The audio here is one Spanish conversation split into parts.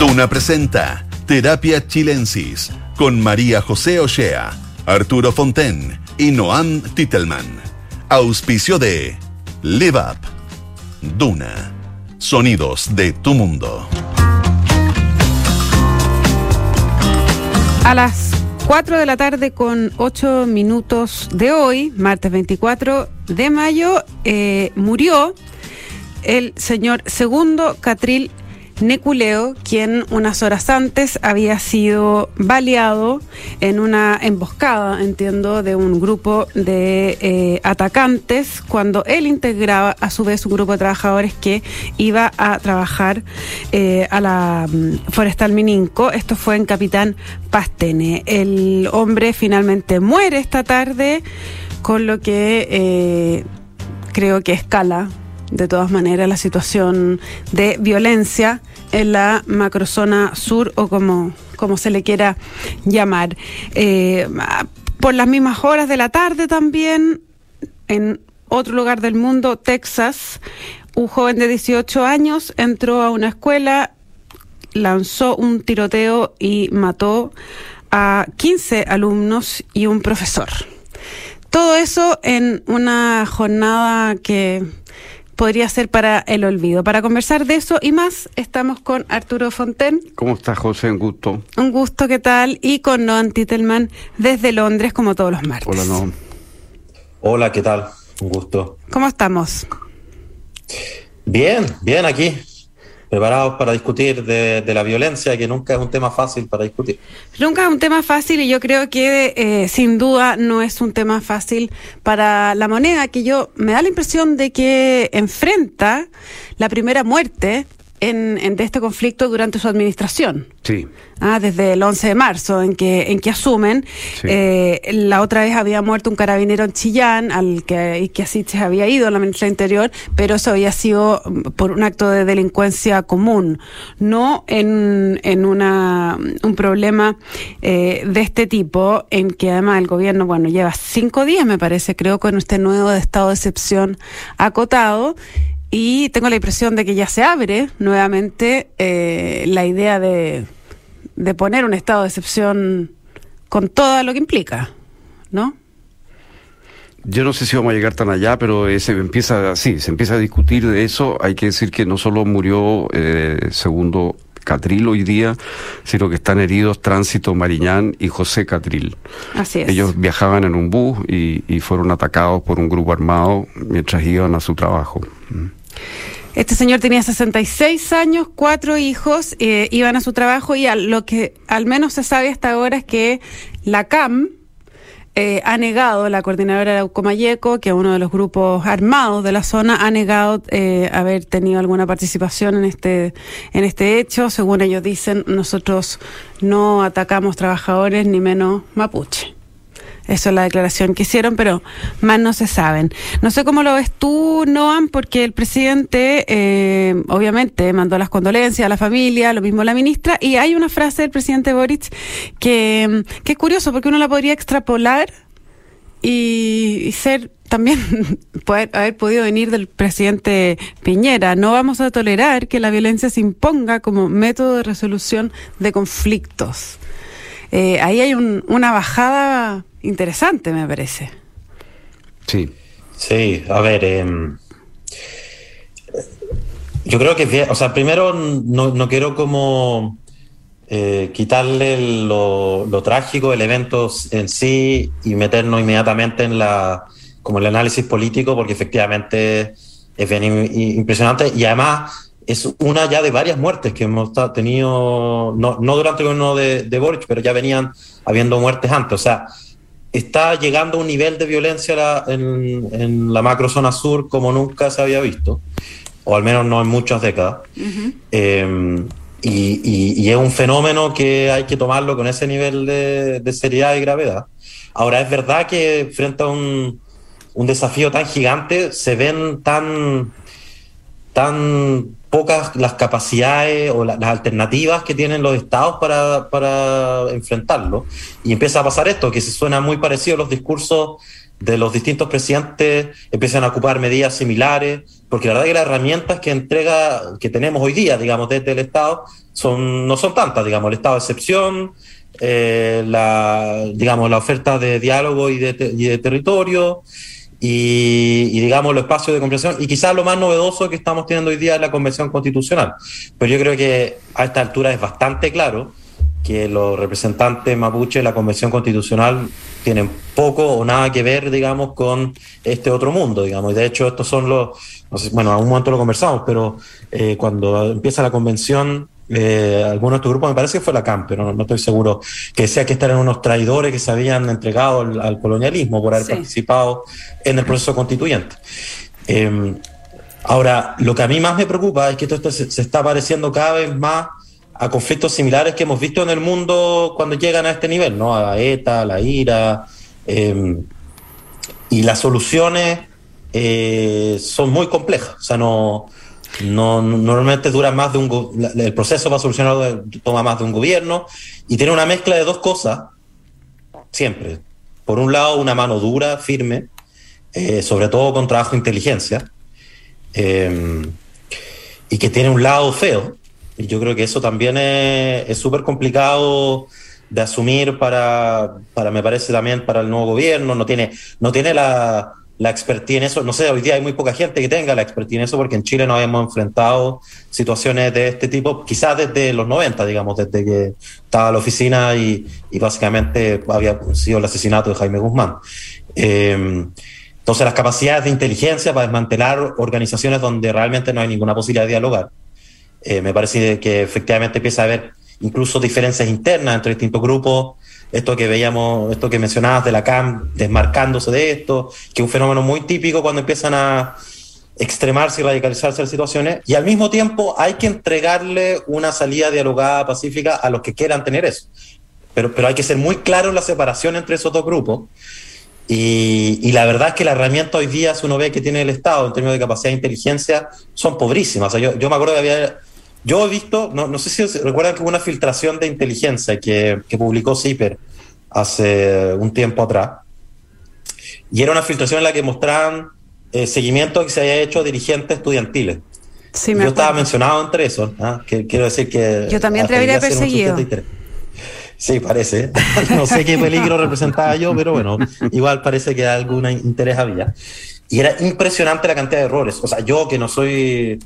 Duna presenta Terapia Chilensis con María José Ochea, Arturo Fonten y Noam Titelman. Auspicio de Live Up. Duna. Sonidos de tu mundo. A las 4 de la tarde con 8 minutos de hoy, martes 24 de mayo, eh, murió el señor Segundo Catril Neculeo, quien unas horas antes había sido baleado en una emboscada, entiendo, de un grupo de eh, atacantes, cuando él integraba a su vez un grupo de trabajadores que iba a trabajar eh, a la mm, Forestal Mininco. Esto fue en Capitán Pastene. El hombre finalmente muere esta tarde, con lo que eh, creo que escala de todas maneras la situación de violencia en la macrozona sur o como, como se le quiera llamar. Eh, por las mismas horas de la tarde también, en otro lugar del mundo, Texas, un joven de 18 años entró a una escuela, lanzó un tiroteo y mató a 15 alumnos y un profesor. Todo eso en una jornada que podría ser para el olvido. Para conversar de eso y más, estamos con Arturo Fonten. ¿Cómo estás, José? Un gusto. Un gusto, ¿qué tal? Y con Noam Titelman desde Londres, como todos los martes. Hola, Noam. Hola, ¿qué tal? Un gusto. ¿Cómo estamos? Bien, bien aquí preparados para discutir de, la violencia, que nunca es un tema fácil para discutir. Nunca es un tema fácil y yo creo que eh, sin duda no es un tema fácil para la moneda, que yo me da la impresión de que enfrenta la primera muerte en, en, de este conflicto durante su administración. Sí. Ah, desde el 11 de marzo, en que, en que asumen. Eh, la otra vez había muerto un carabinero en Chillán, al que, que así se había ido a la ministra Interior, pero eso había sido mm, por un acto de delincuencia común, no en, en una, un problema eh, de este tipo, en que además el gobierno, bueno, lleva cinco días, me parece, creo, con este nuevo estado de excepción acotado y tengo la impresión de que ya se abre nuevamente eh, la idea de, de poner un estado de excepción con todo lo que implica, ¿no? Yo no sé si vamos a llegar tan allá, pero se empieza así, se empieza a discutir de eso. Hay que decir que no solo murió eh, segundo Catril hoy día, sino que están heridos Tránsito Mariñán y José Catril. Así es. Ellos viajaban en un bus y, y fueron atacados por un grupo armado mientras iban a su trabajo. Este señor tenía 66 años, cuatro hijos, eh, iban a su trabajo y lo que al menos se sabe hasta ahora es que la CAM eh, ha negado, la coordinadora de Ucomayeco, que es uno de los grupos armados de la zona, ha negado eh, haber tenido alguna participación en este, en este hecho. Según ellos dicen, nosotros no atacamos trabajadores ni menos mapuche. Eso es la declaración que hicieron, pero más no se saben. No sé cómo lo ves tú, Noam, porque el presidente, eh, obviamente, mandó las condolencias a la familia, lo mismo la ministra, y hay una frase del presidente Boric que, es curioso, porque uno la podría extrapolar y, ser también haber podido venir del presidente Piñera. No vamos a tolerar que la violencia se imponga como método de resolución de conflictos. Eh, ahí hay un, una bajada interesante, me parece. Sí. Sí, a ver, em, yo creo que, o sea, primero no, no quiero como eh, quitarle lo, lo, trágico del evento en sí y meternos inmediatamente en la como el análisis político, porque efectivamente es bien impresionante y además es una ya de varias muertes que hemos tenido, no, no durante el gobierno de, de Boric, pero ya venían habiendo muertes antes. O sea, está llegando a un nivel de violencia en, en, la macrozona sur como nunca se había visto, o al menos no en muchas décadas. Em, y, y, es un fenómeno que hay que tomarlo con ese nivel de, de, seriedad y gravedad. Ahora, es verdad que frente a un, un desafío tan gigante se ven tan, tan pocas las capacidades o las alternativas que tienen los estados para, para, enfrentarlo. Y empieza a pasar esto, que se suena muy parecido los discursos de los distintos presidentes empiezan a ocupar medidas similares, porque la verdad que las herramientas que entrega, que tenemos hoy día, digamos, desde el Estado, son, no son tantas, digamos, el estado de excepción, eh, la, digamos, la oferta de diálogo y de territorio, y, digamos los espacios de comprensión y quizás lo más novedoso que estamos teniendo hoy día es la convención constitucional. Pero yo creo que a esta altura es bastante claro que los representantes mapuche de la convención constitucional tienen poco o nada que ver, digamos, con este otro mundo, digamos. Y de hecho estos son los, bueno, a un momento lo conversamos, pero eh, cuando empieza la convención eh, algunos de estos grupos, me parece que fue la CAM, pero no, estoy seguro, que decía que eran unos traidores que se habían entregado al, colonialismo por haber participado en el proceso constituyente. Em, ahora, lo que a mí más me preocupa es que esto, se, está pareciendo cada vez más a conflictos similares que hemos visto en el mundo cuando llegan a este nivel, ¿no? A ETA, a la IRA, em, y las soluciones eh, son muy complejas, o sea, no no, normalmente dura más de un el proceso para solucionarlo toma más de un gobierno y tiene una mezcla de dos cosas siempre. Por un lado, una mano dura, firme, eh, sobre todo con trabajo de inteligencia, eh, y que tiene un lado feo. Y yo creo que eso también es súper complicado de asumir para, para, me parece también para el nuevo gobierno. No tiene, no tiene la, la expertise en eso. No sé, hoy día hay muy poca gente que tenga la expertise en eso porque en Chile nos hemos enfrentado situaciones de este tipo, quizás desde los 90, digamos, desde que estaba la oficina y, básicamente había sido el asesinato de Jaime Guzmán. Em, entonces, las capacidades de inteligencia para desmantelar organizaciones donde realmente no hay ninguna posibilidad de dialogar, eh, me parece que efectivamente empieza a haber incluso diferencias internas entre distintos grupos esto que veíamos, esto que mencionabas de la CAM desmarcándose de esto, que es un fenómeno muy típico cuando empiezan a extremarse y radicalizarse las situaciones, y al mismo tiempo hay que entregarle una salida dialogada pacífica a los que quieran tener eso. Pero, pero hay que ser muy claro en la separación entre esos dos grupos. Y, y, la verdad es que la herramienta hoy día, si uno ve que tiene el Estado en términos de capacidad de inteligencia, son pobrísimas. yo, yo me acuerdo que había yo he visto, no, no sé si recuerdan que hubo una filtración de inteligencia que, que publicó CIPER hace un tiempo atrás. Y era una filtración en la que mostraban eh, seguimiento que se había hecho a dirigentes estudiantiles. Sí, me yo estaba mencionado entre esos. ¿ah? Que, quiero decir que. Yo también te habría perseguido. Sí, parece. no sé qué peligro representaba yo, pero bueno, igual parece que algún interés había. Y era impresionante la cantidad de errores. O sea, yo que no soy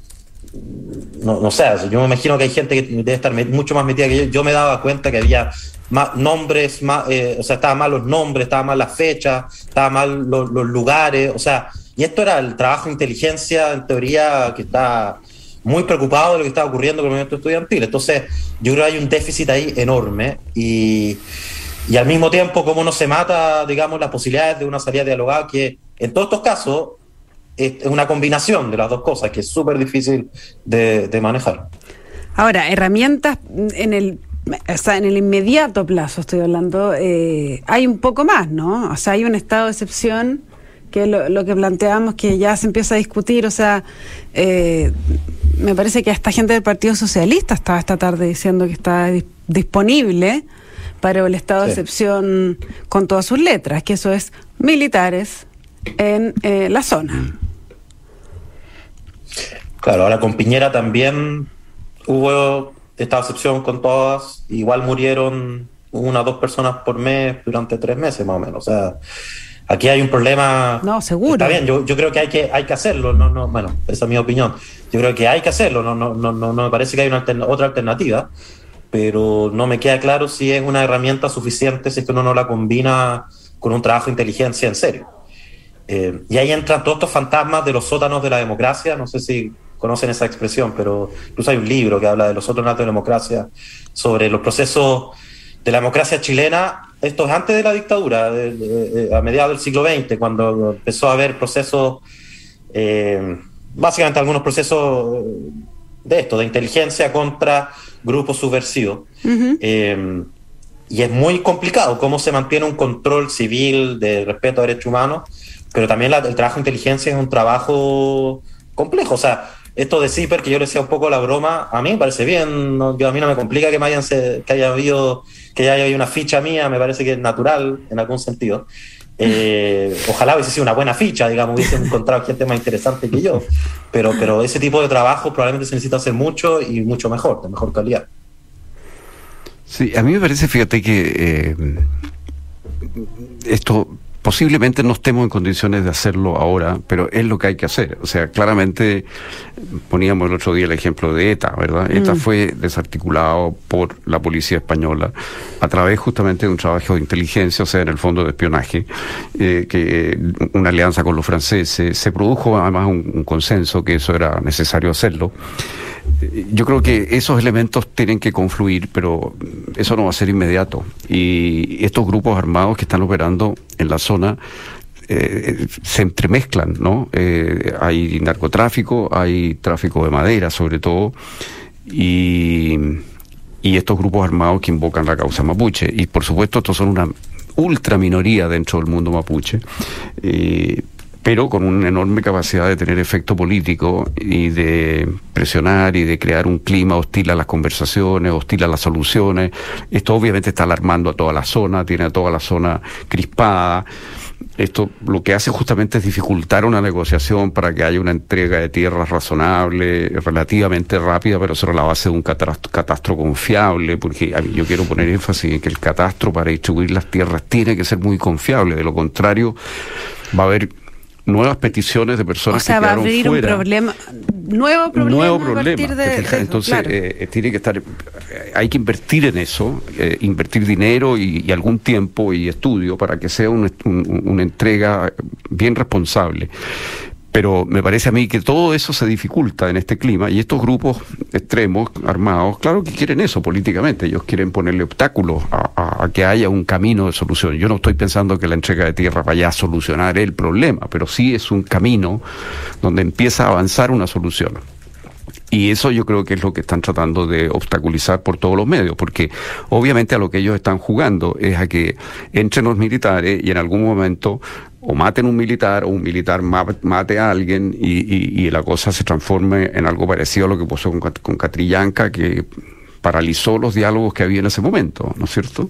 no, no sé, yo me imagino que hay gente que debe estar mucho más metida que yo. Yo me daba cuenta que había más nombres, más, eh, o sea, estaban mal los nombres, estaban mal las fechas, estaban mal los, lugares, o sea, y esto era el trabajo de inteligencia, en teoría, que está muy preocupado de lo que está ocurriendo con el movimiento estudiantil. Entonces, yo creo que hay un déficit ahí enorme y, y al mismo tiempo, cómo no se mata, digamos, las posibilidades de una salida dialogada que en todos estos casos es una combinación de las dos cosas que es súper difícil de, manejar. Ahora, herramientas en el o sea, en el inmediato plazo estoy hablando, eh, hay un poco más, ¿no? O sea, hay un estado de excepción que es lo, que planteamos que ya se empieza a discutir, o sea, eh, me parece que esta gente del Partido Socialista estaba esta tarde diciendo que está disponible para el estado de excepción con todas sus letras, que eso es militares en eh, la zona. Claro, ahora con Piñera también hubo esta excepción con todas, igual murieron una o dos personas por mes durante tres meses más o menos. O sea, aquí hay un problema. No, seguro. Está bien, yo, creo que hay que, hay que hacerlo. No, no, bueno, esa es mi opinión. Yo creo que hay que hacerlo. No, no, no, no, me parece que hay una otra alternativa, pero no me queda claro si es una herramienta suficiente si es que uno no la combina con un trabajo de inteligencia en serio. Eh, y ahí entran todos estos fantasmas de los sótanos de la democracia. No sé si conocen esa expresión, pero incluso hay un libro que habla de los sótanos de la democracia, sobre los procesos de la democracia chilena. Esto es antes de la dictadura, a mediados del siglo XX, cuando empezó a haber procesos, eh, básicamente algunos procesos de esto, de inteligencia contra grupos subversivos. Eh, y es muy complicado cómo se mantiene un control civil de respeto a derechos humanos pero también el trabajo de inteligencia es un trabajo complejo. O sea, esto de CIPER, que yo le decía un poco la broma, a mí me parece bien. Yo, a mí no me complica que, me hayan, que haya habido que haya habido una ficha mía, me parece que es natural en algún sentido. Eh, ojalá hubiese sido una buena ficha, digamos, hubiese encontrado gente más interesante que yo, pero, pero ese tipo de trabajo probablemente se necesita hacer mucho y mucho mejor, de mejor calidad. Sí, a mí me parece, fíjate que eh, esto posiblemente no estemos en condiciones de hacerlo ahora, pero es lo que hay que hacer. O sea, claramente poníamos el otro día el ejemplo de ETA, ¿verdad? ETA mm. fue desarticulado por la policía española a través justamente de un trabajo de inteligencia, o sea, en el fondo de espionaje, eh, que una alianza con los franceses. Se produjo además un consenso que eso era necesario hacerlo yo creo que esos elementos tienen que confluir, pero eso no va a ser inmediato. Y estos grupos armados que están operando en la zona eh, se entremezclan, ¿no? Eh, hay narcotráfico, hay tráfico de madera, sobre todo, y, estos grupos armados que invocan la causa mapuche. Y por supuesto, estos son una ultra minoría dentro del mundo mapuche. Eh, pero con una enorme capacidad de tener efecto político y de presionar y de crear un clima hostil a las conversaciones, hostil a las soluciones. Esto obviamente está alarmando a toda la zona, tiene a toda la zona crispada. Esto lo que hace justamente es dificultar una negociación para que haya una entrega de tierras razonable, relativamente rápida, pero sobre la base de un catastro, confiable, porque yo quiero poner énfasis en que el catastro para distribuir las tierras tiene que ser muy confiable, de lo contrario va a haber nuevas peticiones de personas o sea, que va a abrir un problema nuevo problema, nuevo problema entonces eh, eh, tiene que estar eh, hay que invertir en eso invertir dinero y, algún tiempo y estudio para que sea una entrega bien responsable. Pero me parece a mí que todo eso se dificulta en este clima y estos grupos extremos, armados, claro que quieren eso políticamente, ellos quieren ponerle obstáculos a, que haya un camino de solución. Yo no estoy pensando que la entrega de tierra vaya a solucionar el problema, pero sí es un camino donde empieza a avanzar una solución. Y eso yo creo que es lo que están tratando de obstaculizar por todos los medios, porque obviamente a lo que ellos están jugando es a que entren los militares y en algún momento o maten un militar o un militar mate a alguien y, la cosa se transforme en algo parecido a lo que pasó con, con Catrillanca, que paralizó los diálogos que había en ese momento, ¿no es cierto?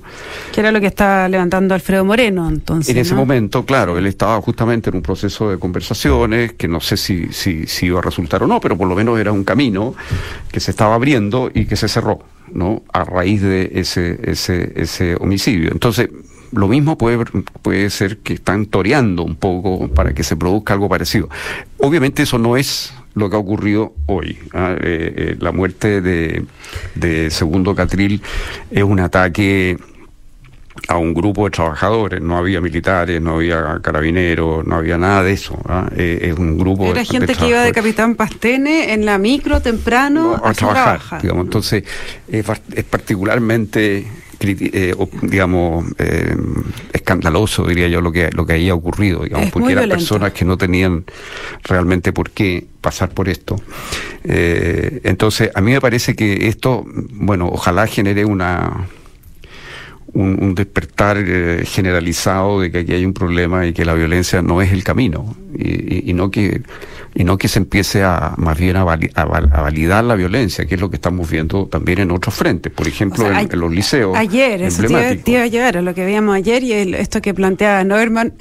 Que era lo que estaba levantando Alfredo Moreno, entonces. En ese momento, claro, él estaba justamente en un proceso de conversaciones que no sé si, si, si iba a resultar o no, pero por lo menos era un camino que se estaba abriendo y que se cerró, ¿no? A raíz de ese, ese, ese homicidio. Entonces, lo mismo puede, puede ser que están toreando un poco para que se produzca algo parecido. Obviamente eso no es lo que ha ocurrido hoy. ¿ah? Eh, eh, la muerte de, de Segundo Catril es un ataque a un grupo de trabajadores, no había militares, no había carabineros, no había nada de eso. ¿ah? Eh, es un grupo Era gente que iba de Capitán Pastene en la micro temprano a, trabajar. Digamos. Entonces, es, es particularmente eh, digamos, eh, escandaloso, diría yo, lo que, lo que había ocurrido, digamos, porque eran personas que no tenían realmente por qué pasar por esto. Eh, entonces, a mí me parece que esto, bueno, ojalá genere una un, despertar generalizado de que aquí hay un problema y que la violencia no es el camino y no que y no que se empiece a más bien a, validar la violencia, que es lo que estamos viendo también en otros frentes, por ejemplo en, los liceos. Ayer, eso te iba, a llegar a lo que veíamos ayer y esto que planteaba Norman,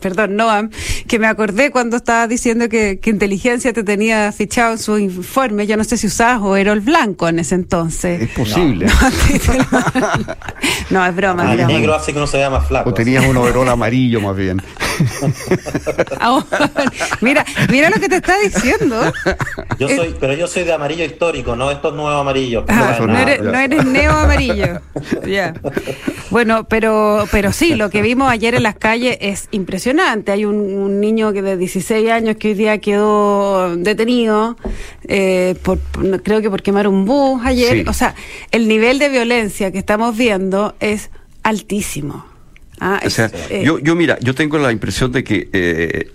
perdón, Noam, que me acordé cuando estaba diciendo que, inteligencia te tenía fichado en su informe, yo no sé si usabas o el blanco en ese entonces. Es posible. No, es broma. Ah, negro hace que uno se vea más flaco. O tenías un overol amarillo más bien. Ah, mira, mira lo que te está diciendo. Yo soy, pero yo soy de amarillo histórico, no estos nuevos amarillos. Ah, no, eres, no, eres, neo amarillo. Bueno, pero, pero sí, lo que vimos ayer en las calles es impresionante. Hay un, niño que de 16 años que hoy día quedó detenido, eh, por, creo que por quemar un bus ayer. O sea, el nivel de violencia que estamos viendo es altísimo. Ah, o sea, eh, yo, yo mira, yo tengo la impresión de que eh,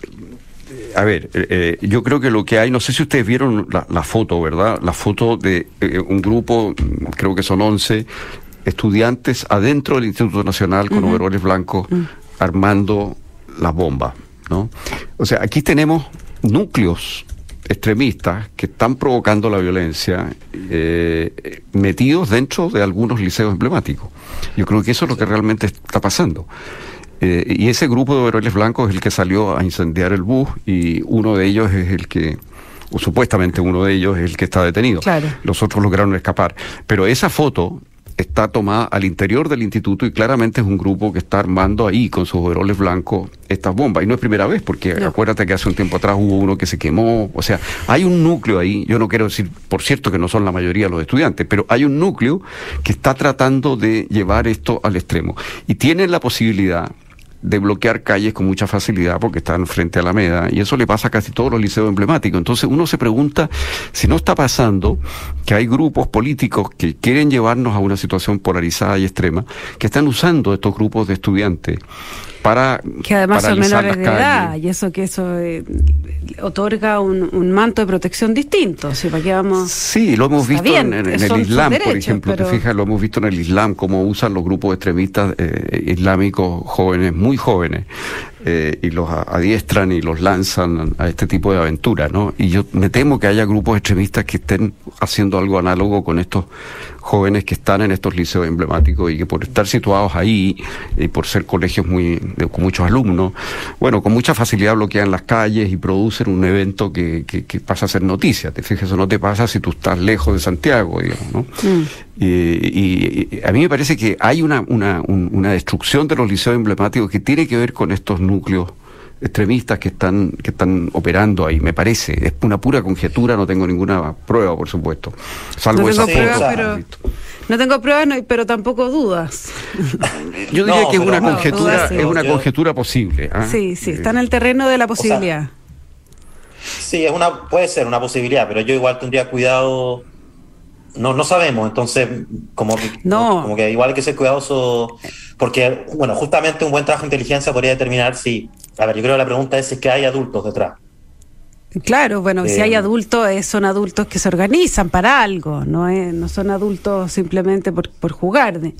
a ver, eh, yo creo que lo que hay, no sé si ustedes vieron la, foto, ¿verdad? La foto de un grupo, creo que son 11 estudiantes adentro del Instituto Nacional con overoles blancos mm. armando las bombas, ¿no? O sea, aquí tenemos núcleos extremistas que están provocando la violencia eh, metidos dentro de algunos liceos emblemáticos. Yo creo que eso es lo que realmente está pasando. Eh, y ese grupo de overoles blancos es el que salió a incendiar el bus y uno de ellos es el que o supuestamente uno de ellos es el que está detenido. Claro. Los otros lograron escapar. Pero esa foto está tomada al interior del instituto y claramente es un grupo que está armando ahí con sus overoles blancos estas bombas. Y no es primera vez, porque No. acuérdate que hace un tiempo atrás hubo uno que se quemó. O sea, hay un núcleo ahí, yo no quiero decir, por cierto, que no son la mayoría los estudiantes, pero hay un núcleo que está tratando de llevar esto al extremo. Y tienen la posibilidad de bloquear calles con mucha facilidad porque están frente a la Alameda y eso le pasa a casi todos los liceos emblemáticos. Entonces uno se pregunta si no está pasando que hay grupos políticos que quieren llevarnos a una situación polarizada y extrema, que están usando estos grupos de estudiantes para Que además son menores de edad y eso que eso eh, otorga un, un manto de protección distinto. ¿sí? ¿Para qué vamos? Sí, lo hemos visto bien, en, el Islam, por ejemplo. pero- Te fijas, lo hemos visto en el Islam, cómo usan los grupos extremistas eh, islámicos jóvenes, muy jóvenes, eh, y los adiestran y los lanzan a este tipo de aventuras, ¿no? Y yo me temo que haya grupos extremistas que estén haciendo algo análogo con estos jóvenes que están en estos liceos emblemáticos y que por estar situados ahí y por ser colegios muy de- con muchos alumnos, bueno, con mucha facilidad bloquean las calles y producen un evento que, que- que pasa a ser noticia. Te fijas, eso no te pasa si tú estás lejos de Santiago, digamos, ¿no? Mm. Y, y- y a mí me parece que hay una, una, un- una destrucción de los liceos emblemáticos que tiene que ver con estos núcleos extremistas que están que están operando ahí, me parece. Es una pura conjetura, no tengo ninguna prueba, por supuesto. Salvo No esa foto no tengo pruebas, no, pero tampoco dudas. Yo diría No, que es una no, conjetura, dudas sí. es una Yo- conjetura posible. ¿ah? Sí, sí, Eh, está en el terreno de la posibilidad. Sí, es una, puede ser una posibilidad, pero yo igual tendría cuidado. No, no sabemos, entonces, como que, No. como que igual hay que ser cuidadoso, porque, bueno, justamente un buen trabajo de inteligencia podría determinar si. A ver, yo creo que la pregunta es si es que hay adultos detrás. Claro, bueno, si Eh, hay adultos, eh, son adultos que se organizan para algo, no es, no son adultos simplemente por, por jugar. de-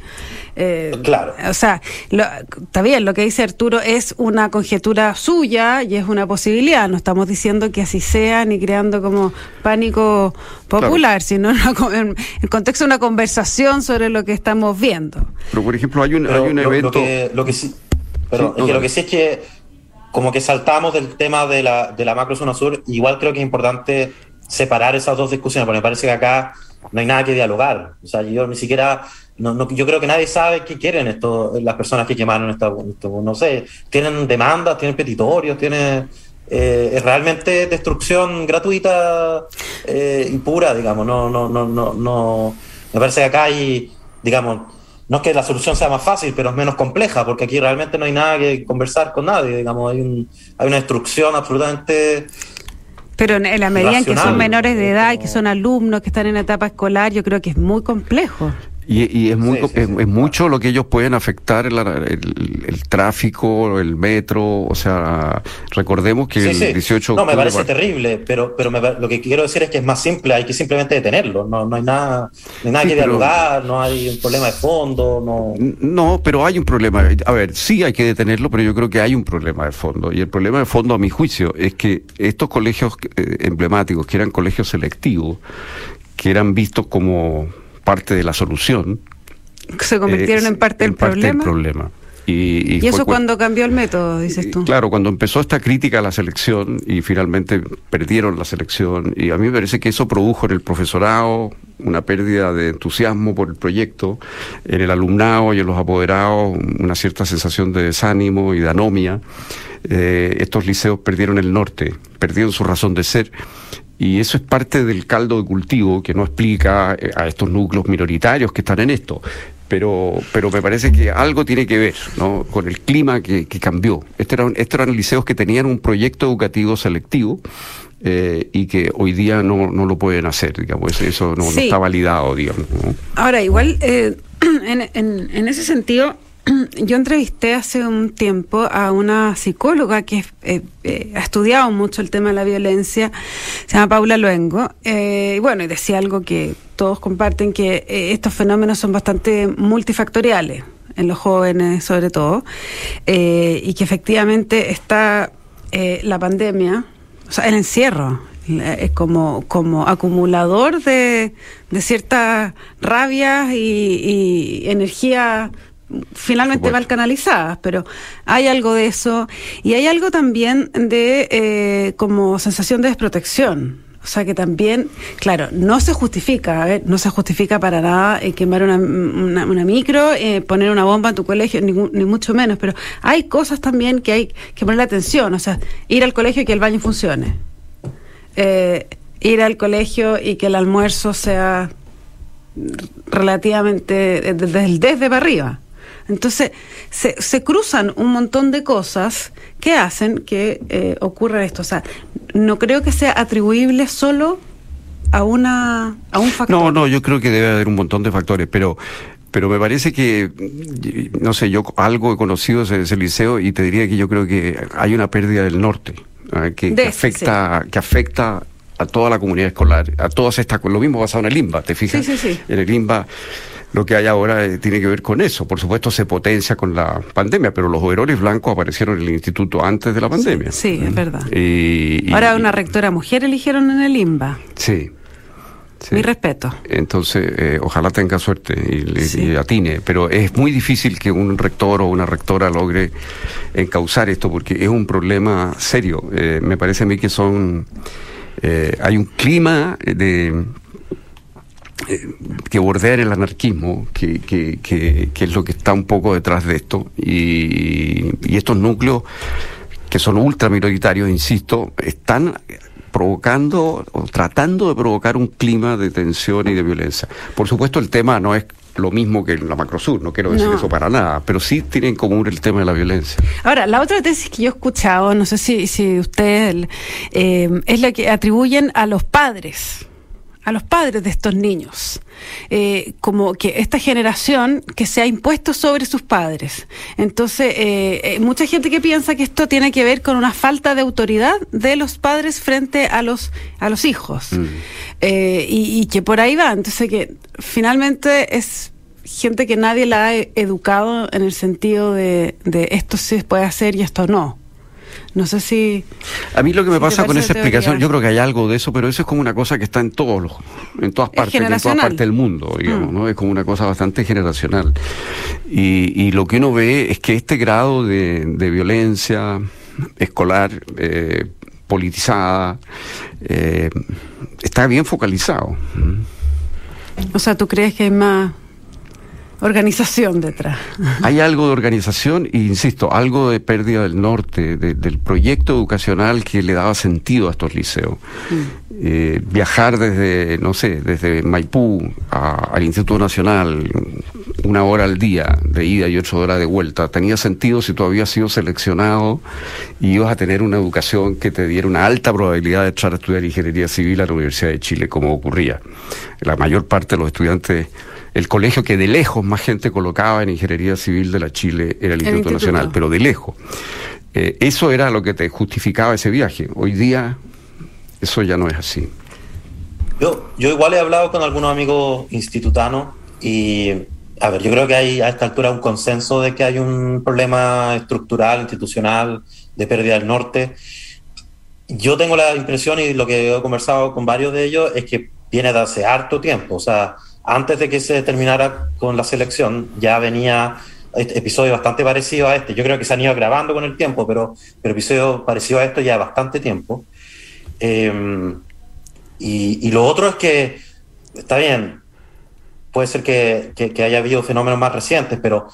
eh, Claro. O sea, lo- está bien, lo que dice Arturo es una conjetura suya y es una posibilidad. No estamos diciendo que así sea ni creando como pánico popular, sino una en el contexto de una conversación sobre lo que estamos viendo. Pero, por ejemplo, hay un, Pero hay un lo, lo evento... que, lo que sí, perdón, Sí, no, es que lo que sí es que como que saltamos del tema de la, de la macro zona sur, igual creo que es importante separar esas dos discusiones, porque me parece que acá no hay nada que dialogar. O sea, yo ni siquiera, no, yo creo que nadie sabe qué quieren esto, las personas que quemaron esta, esto, no sé, tienen demandas, tienen petitorios, tienen... eh, es realmente destrucción gratuita eh, y pura, digamos. No, no, no, no, no. Me parece que acá hay, digamos, no es que la solución sea más fácil, pero es menos compleja, porque aquí realmente no hay nada que conversar con nadie, digamos, hay, un, hay una destrucción absolutamente... Pero en, en la medida en que son menores de edad y que son alumnos que están en etapa escolar, yo creo que es muy complejo. Y, y es, muy, Sí, sí, es, sí, es claro. mucho lo que ellos pueden afectar el, el, el tráfico, el metro, o sea, recordemos que el sí. 18 de No, me parece terrible, pero, pero me lo que quiero decir es que es más simple, hay que simplemente detenerlo, no, no hay nada, no hay nada que pero- dialogar, no hay un problema de fondo, no... No, pero hay un problema. A ver, sí hay que detenerlo, pero yo creo que hay un problema de fondo. Y el problema de fondo, a mi juicio, es que estos colegios eh, emblemáticos, que eran colegios selectivos, que eran vistos como parte de la solución, Se convirtieron eh, en parte del problema. problema. Y, eso cu- cuando cambió el método, dices tú. Claro, cuando empezó esta crítica a la selección y finalmente perdieron la selección, y a mí me parece que eso produjo en el profesorado una pérdida de entusiasmo por el proyecto, en el alumnado y en los apoderados una cierta sensación de desánimo y de anomia. Eh, estos liceos perdieron el norte, perdieron su razón de ser. Y eso es parte del caldo de cultivo que no explica eh, a estos núcleos minoritarios que están en esto. Pero, pero me parece que algo tiene que ver ¿no? con el clima que, que cambió. Estos eran, estos eran liceos que tenían un proyecto educativo selectivo eh, y que hoy día no, no lo pueden hacer, digamos, eso- no, está validado, digamos. ¿no? Ahora, igual, eh, en, en- en ese sentido, yo entrevisté hace un tiempo a una psicóloga que eh, eh, ha estudiado mucho el tema de la violencia, se llama Paula Luengo, eh, y bueno, y decía algo que todos comparten, que estos fenómenos son bastante multifactoriales en los jóvenes sobre todo, y que efectivamente está la pandemia, o sea, el encierro, como, como acumulador de, de ciertas rabias y, y energía finalmente mal canalizadas, pero hay algo de eso y hay algo también de eh, como sensación de desprotección. O sea que también, claro, no se justifica, no se justifica para nada eh, quemar una, una, micro, eh, poner una bomba en tu colegio, ni, ni, mucho menos, pero hay cosas también que hay que poner atención, o sea, ir al colegio y que el baño funcione. Ir al colegio y que el almuerzo sea relativamente desde desde para arriba. Entonces, se, se, cruzan un montón de cosas que hacen que eh, ocurra esto. O sea, no creo que sea atribuible solo a una a un factor. No, no, yo creo que debe haber un montón de factores, pero pero me parece que no sé, yo algo he conocido ese, ese liceo y te diría que yo creo que hay una pérdida del norte ¿eh? que, que, afecta que afecta a toda la comunidad escolar, a todas estas lo mismo pasado en el IMBA, ¿te fijas? Sí, sí, sí. En el IMBA lo que hay ahora eh, tiene que ver con eso. Por supuesto, se potencia con la pandemia, pero los overoles blancos aparecieron en el instituto antes de la pandemia. Sí, es verdad. Y, ahora una rectora mujer eligieron en el IMBA. Sí. Mi respeto. Entonces, eh, ojalá tenga suerte y, atine, pero es muy difícil que un rector o una rectora logre encauzar esto porque es un problema serio. Eh, me parece a mí que son. hay un clima de que bordea el anarquismo, que, que, que, es lo que está un poco detrás de esto, y, y estos núcleos que son ultraminoritarios, insisto, están provocando o tratando de provocar un clima de tensión y de violencia. Por supuesto, el tema no es lo mismo que en la Macrosur, no quiero decir eso para nada, pero sí tienen en común el tema de la violencia. Ahora, la otra tesis que yo he escuchado, no sé si, si usted, eh, es la que atribuyen a los padres a los padres de estos niños, eh, como que esta generación que se ha impuesto sobre sus padres. Entonces, eh, eh, mucha gente que piensa que esto tiene que ver con una falta de autoridad de los padres frente a los a los hijos mm. y, que por ahí va. Entonces, que finalmente es gente que nadie la ha educado en el sentido de, de esto se puede hacer y esto no. No sé si... A mí lo que me pasa con esa explicación, yo creo que hay algo de eso, pero eso es como una cosa que está en todos los, en todas partes, en todas partes del mundo, digamos, mm. ¿no? Es como una cosa bastante generacional. Y, y lo que uno ve es que este grado de, de violencia escolar, eh, politizada, eh, está bien focalizado. O sea, ¿tú crees que hay más organización detrás. Hay algo de organización e insisto, algo de pérdida del norte, del proyecto educacional que le daba sentido a estos liceos. Mm. Eh, viajar desde, no sé, desde Maipú al Instituto Nacional, una hora al día de ida y ocho horas de vuelta, tenía sentido si tú habías sido seleccionado y ibas a tener una educación que te diera una alta probabilidad de entrar a estudiar ingeniería civil a la Universidad de Chile, como ocurría. La mayor parte de los estudiantes el colegio que de lejos más gente colocaba en ingeniería civil de la Chile era el, Instituto, Nacional, pero de lejos. Eh, eso era lo que te justificaba ese viaje. Hoy día eso ya no es así. Yo, yo igual he hablado con algunos amigos institutanos y, a ver, yo creo que hay a esta altura un consenso de que hay un problema estructural, institucional, de pérdida del norte. Yo tengo la impresión, y lo que he conversado con varios de ellos, es que viene de hace harto tiempo. O sea, antes de que se terminara con la selección, ya venía este episodio bastante parecido a este. Yo creo que se han ido grabando con el tiempo, pero, pero episodio parecido a esto ya bastante tiempo. Em, y, y, lo otro es que, está bien, puede ser que, que haya habido fenómenos más recientes, pero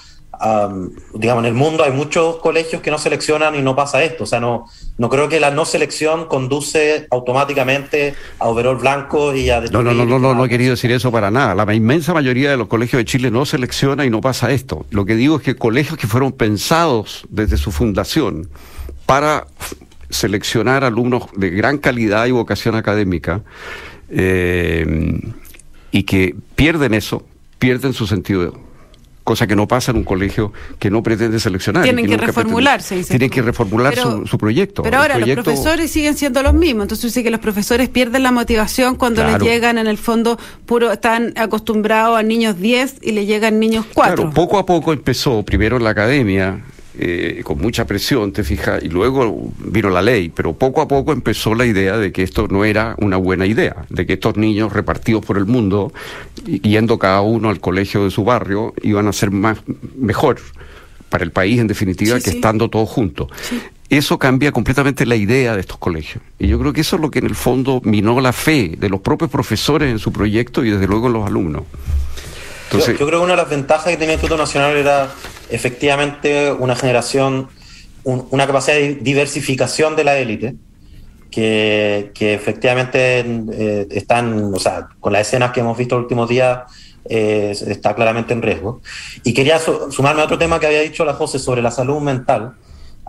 digamos, en el mundo hay muchos colegios que no seleccionan y no pasa esto. O sea, no, no creo que la no selección conduce automáticamente a overall blanco y a... No, no, no, no, no, no he querido decir eso para nada. La inmensa mayoría de los colegios de Chile no selecciona y no pasa esto. Lo que digo es que colegios que fueron pensados desde su fundación para seleccionar alumnos de gran calidad y vocación académica eh, y que pierden eso, pierden su sentido cosa que no pasa en un colegio que no pretende seleccionar. Tienen que, reformularse. Tienen que reformular su, proyecto. Pero ahora los profesores siguen siendo los mismos, entonces sí que los profesores pierden la motivación cuando les llegan en el fondo puro, están acostumbrados a niños 10 y le llegan niños 4. Claro, poco a poco empezó, primero en la academia, eh, con mucha presión, te fijas, y luego vino la ley, pero poco a poco empezó la idea de que esto no era una buena idea, de que estos niños repartidos por el mundo, yendo cada uno al colegio de su barrio, iban a ser más mejor para el país en definitiva que estando todos juntos. Eso cambia completamente la idea de estos colegios. Y yo creo que eso es lo que en el fondo minó la fe de los propios profesores en su proyecto y desde luego en los alumnos. Entonces, yo, creo que una de las ventajas que tenía el Instituto Nacional era efectivamente una generación, una capacidad de diversificación de la élite, que, efectivamente eh, están, o sea, con las escenas que hemos visto los últimos días, eh, está claramente en riesgo. Y quería sumarme a otro tema que había dicho la José sobre la salud mental.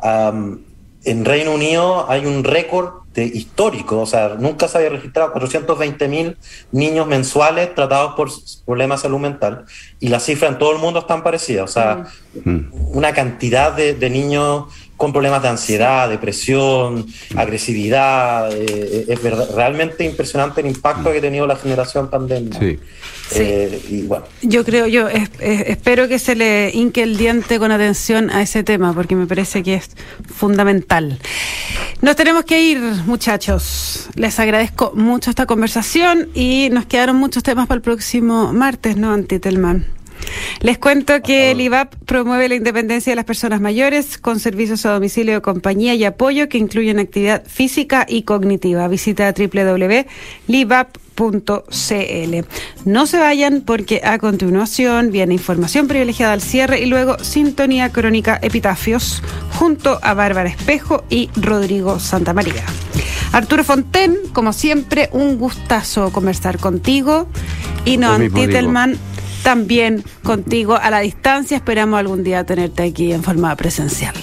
en Reino Unido hay un récord histórico, o sea, nunca se había registrado 420 mil niños mensuales tratados por problemas de salud mental y las cifras en todo el mundo están parecidas, o sea, mm. una cantidad de, niños con problemas de ansiedad, depresión, agresividad, eh, es realmente impresionante el impacto que ha tenido la generación pandemia. Sí. Eh, yo creo, yo espero que se le hinque el diente con atención a ese tema, porque me parece que es fundamental. Nos tenemos que ir, muchachos. Les agradezco mucho esta conversación y nos quedaron muchos temas para el próximo martes, ¿no, Antitelman? Les cuento que el IVAP promueve la independencia de las personas mayores con servicios a domicilio de compañía y apoyo que incluyen actividad física y cognitiva. Visita www.livap.cl. No se vayan porque a continuación viene información privilegiada al cierre y luego sintonía crónica epitafios junto a Bárbara Espejo y Rodrigo Santamaría. Arturo Fonten, como siempre, un gustazo conversar contigo. Y no, Titelman también contigo a la distancia. Esperamos algún día tenerte aquí en forma presencial.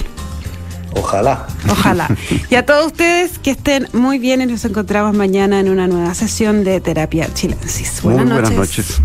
Ojalá. Ojalá. Y a todos ustedes que estén muy bien y nos encontramos mañana en una nueva sesión de Terapia Chilensis. Buenas noches. Buenas noches.